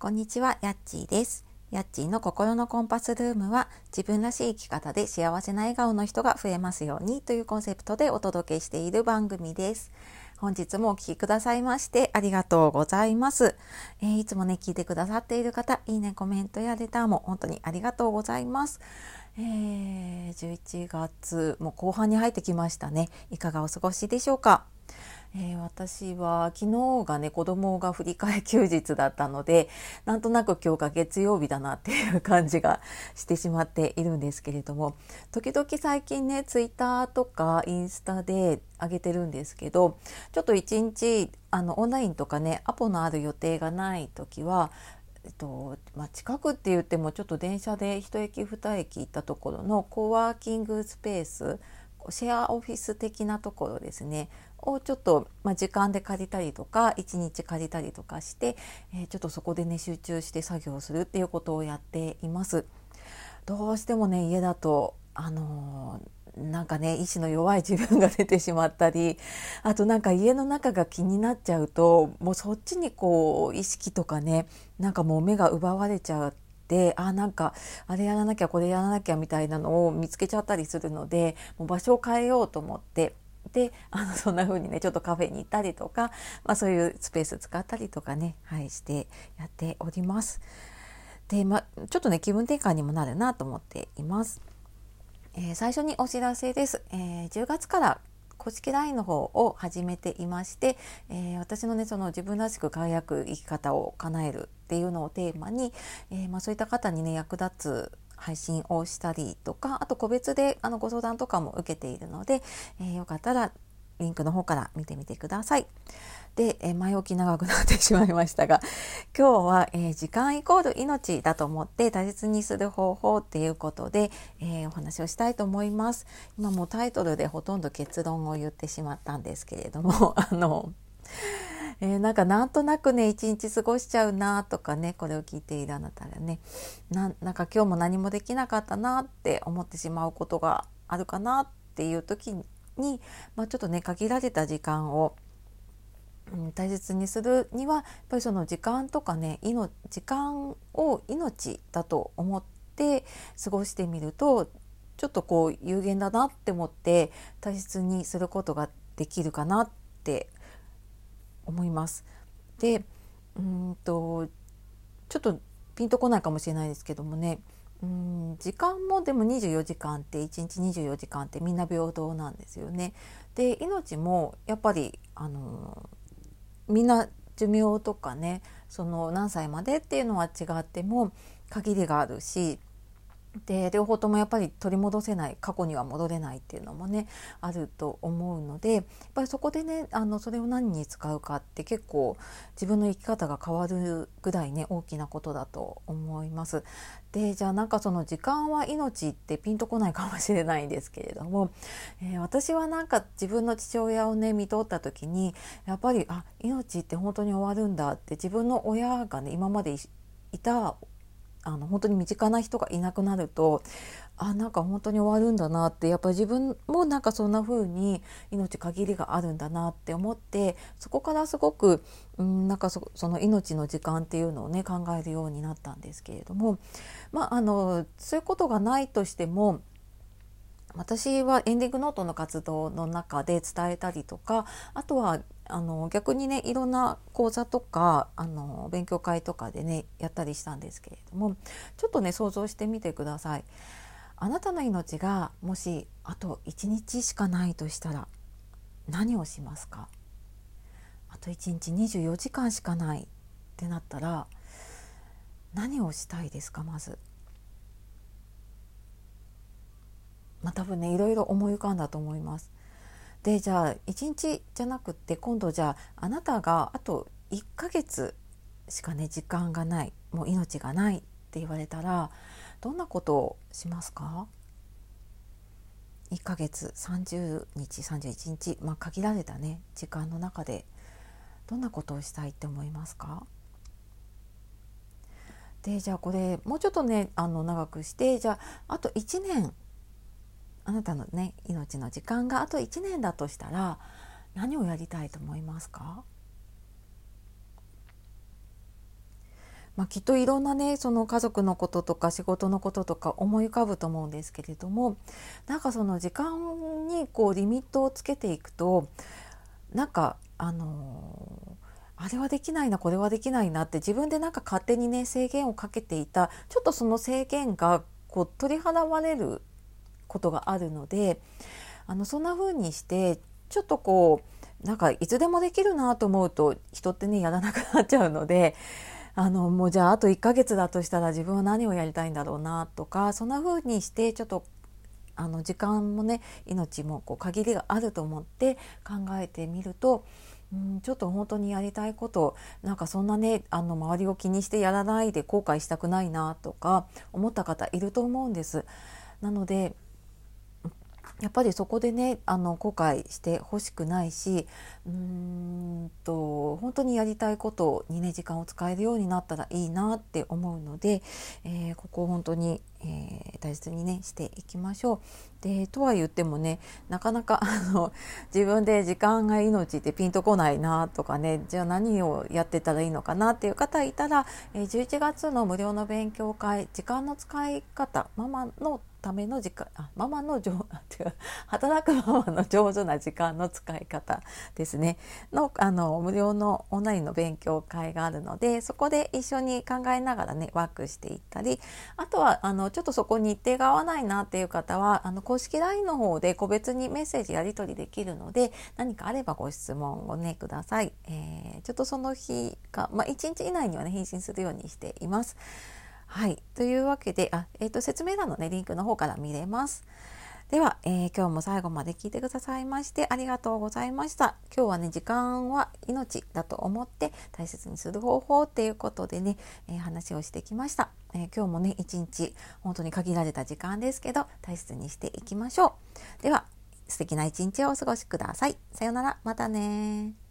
こんにちは、やっちーです。やっちーの心のコンパスルームは自分らしい生き方で幸せな笑顔の人が増えますようにというコンセプトでお届けしている番組です。本日もお聴きくださいましてありがとうございます、えー、いつもね、聞いてくださっている方、いいね、コメントやレターも本当にありがとうございます。えー、11月も後半に入ってきましたね。いかがお過ごしでしょうか？えー、私は昨日がね子供が振り替え休日だったので なんとなく今日が月曜日だなっていう感じがしてしまっているんですけれども時々最近ねツイッターとかインスタで上げてるんですけどちょっと一日あのオンラインとかねアポのある予定がない時はえっとまあ、近くって言ってもちょっと電車で1駅2駅行ったところのコワーキングスペースシェアオフィス的なところですねをちょっと、まあ、時間で借りたりとか1日借りたりとかして、えー、ちょっとそこでね集中して作業するっていうことをやっています。どうしてもね家だとあのー、なんかね意志の弱い自分が出てしまったりあとなんか家の中が気になっちゃうともうそっちにこう意識とかねなんかもう目が奪われちゃうであなんかあれやらなきゃこれやらなきゃみたいなのを見つけちゃったりするのでもう場所を変えようと思ってであのそんな風にねちょっとカフェに行ったりとか、まあ、そういうスペース使ったりとかね、はい、してやっております。で、まちょっとね気分転換にもなるなと思っています。えー、最初にお知らせです。えー、10月から公式 LINE の方を始めていまして、えー、私のねその自分らしく輝く生き方を叶えるっていうのをテーマに、えー、まあ、そういった方にね役立つ配信をしたりとかあと個別であのご相談とかも受けているので、えー、よかったらリンクの方から見てみてください。で、えー、前置き長くなってしまいましたが 今日は、えー、時間イコール命だと思って大切にする方法っていうことで、えー、お話をしたいと思います。今もタイトルでほとんど結論を言ってしまったんですけれども あのえー、なんかなんとなくね一日過ごしちゃうなとかねこれを聞いているあなたがね。なんか今日も何もできなかったなって思ってしまうことがあるかなっていう時に、まあ、ちょっとね限られた時間をうん、大切にするにはやっぱりその時間とかね時間を命だと思って過ごしてみるとちょっとこう有限だなって思って大切にすることができるかなって思います。でうんとちょっとピンとこないかもしれないですけどもねうん時間もでも24時間って1日24時間ってみんな平等なんですよね。で命もやっぱりあのみんな寿命とかねその何歳までっていうのは違っても限りがあるしで両方ともやっぱり取り戻せない過去には戻れないっていうのもねあると思うのでやっぱりそこでねあのそれを何に使うかって結構自分の生き方が変わるぐらいね大きなことだと思います。でじゃあなんかその時間は命ってピンとこないかもしれないんですけれども、えー、私はなんか自分の父親をね見とった時にやっぱりあ命って本当に終わるんだって自分の親がね今までいたあの本当に身近な人がいなくなるとあなんか本当に終わるんだなってやっぱり自分もなんかそんな風に命限りがあるんだなって思ってそこからすごく、うん、なんかその命の時間っていうのをね考えるようになったんですけれどもまああのそういうことがないとしても私はエンディングノートの活動の中で伝えたりとかあとはあの逆にねいろんな講座とかあの勉強会とかでねやったりしたんですけれどもちょっとね想像してみてください。あなたの命がもしあと1日しかないとしたら何をしますか？あと1日24時間しかないってなったら何をしたいですかまず？まあ、多分ねいろいろ思い浮かんだと思います。でじゃあ1日じゃなくって今度じゃああなたがあと1ヶ月しかね時間がないもう命がないって言われたらどんなことをしますか？1ヶ月30日31日、まあ、限られたね時間の中でどんなことをしたいって思いますか？でじゃあこれもうちょっとねあの長くしてじゃああと1年あなたのね命の時間があと1年だとしたら何をやりたいと思いますか？まあ、きっといろんなねその家族のこととか仕事のこととか思い浮かぶと思うんですけれどもなんかその時間にこうリミットをつけていくとなんかあのあれはできないなこれはできないなって自分でなんか勝手にね制限をかけていたちょっとその制限がこう取り払われることがあるのであのそんな風にしてちょっとこうなんかいつでもできるなと思うと人ってねやらなくなっちゃうのであのもうじゃああと1ヶ月だとしたら自分は何をやりたいんだろうなとかそんな風にしてちょっとあの時間もね命もこう限りがあると思って考えてみるとうんちょっと本当にやりたいことなんかそんなねあの周りを気にしてやらないで後悔したくないなとか思った方いると思うんです。なのでやっぱりそこでねあの後悔してほしくないしうーんと本当にやりたいことにね時間を使えるようになったらいいなって思うので、えー、ここを本当に、えー、大切にねしていきましょう。でとは言ってもねなかなかあの自分で時間が命ってピンとこないなとかねじゃあ何をやってたらいいのかなっていう方いたら、えー、11月の無料の勉強会時間の使い方ママのための時間あママの上 働くママの上手な時間の使い方ですねのあの無料のオンラインの勉強会があるのでそこで一緒に考えながらねワークしていったりあとはあのちょっとそこ日程が合わないなっていう方はあの公式 LINE の方で個別にメッセージやり取りできるので何かあればご質問をねください。えー、ちょっとその日か、まあ、1日以内にはね返信するようにしています。はい。というわけで、あ、え、ー、と、説明欄のね、リンクの方から見れます。では、えー、今日も最後まで聞いてくださいましてありがとうございました。今日はね、時間は命だと思って大切にする方法っていうことでね、えー、話をしてきました、えー、今日もね、一日本当に限られた時間ですけど、大切にしていきましょう。では、素敵な一日をお過ごしください。さようなら、またね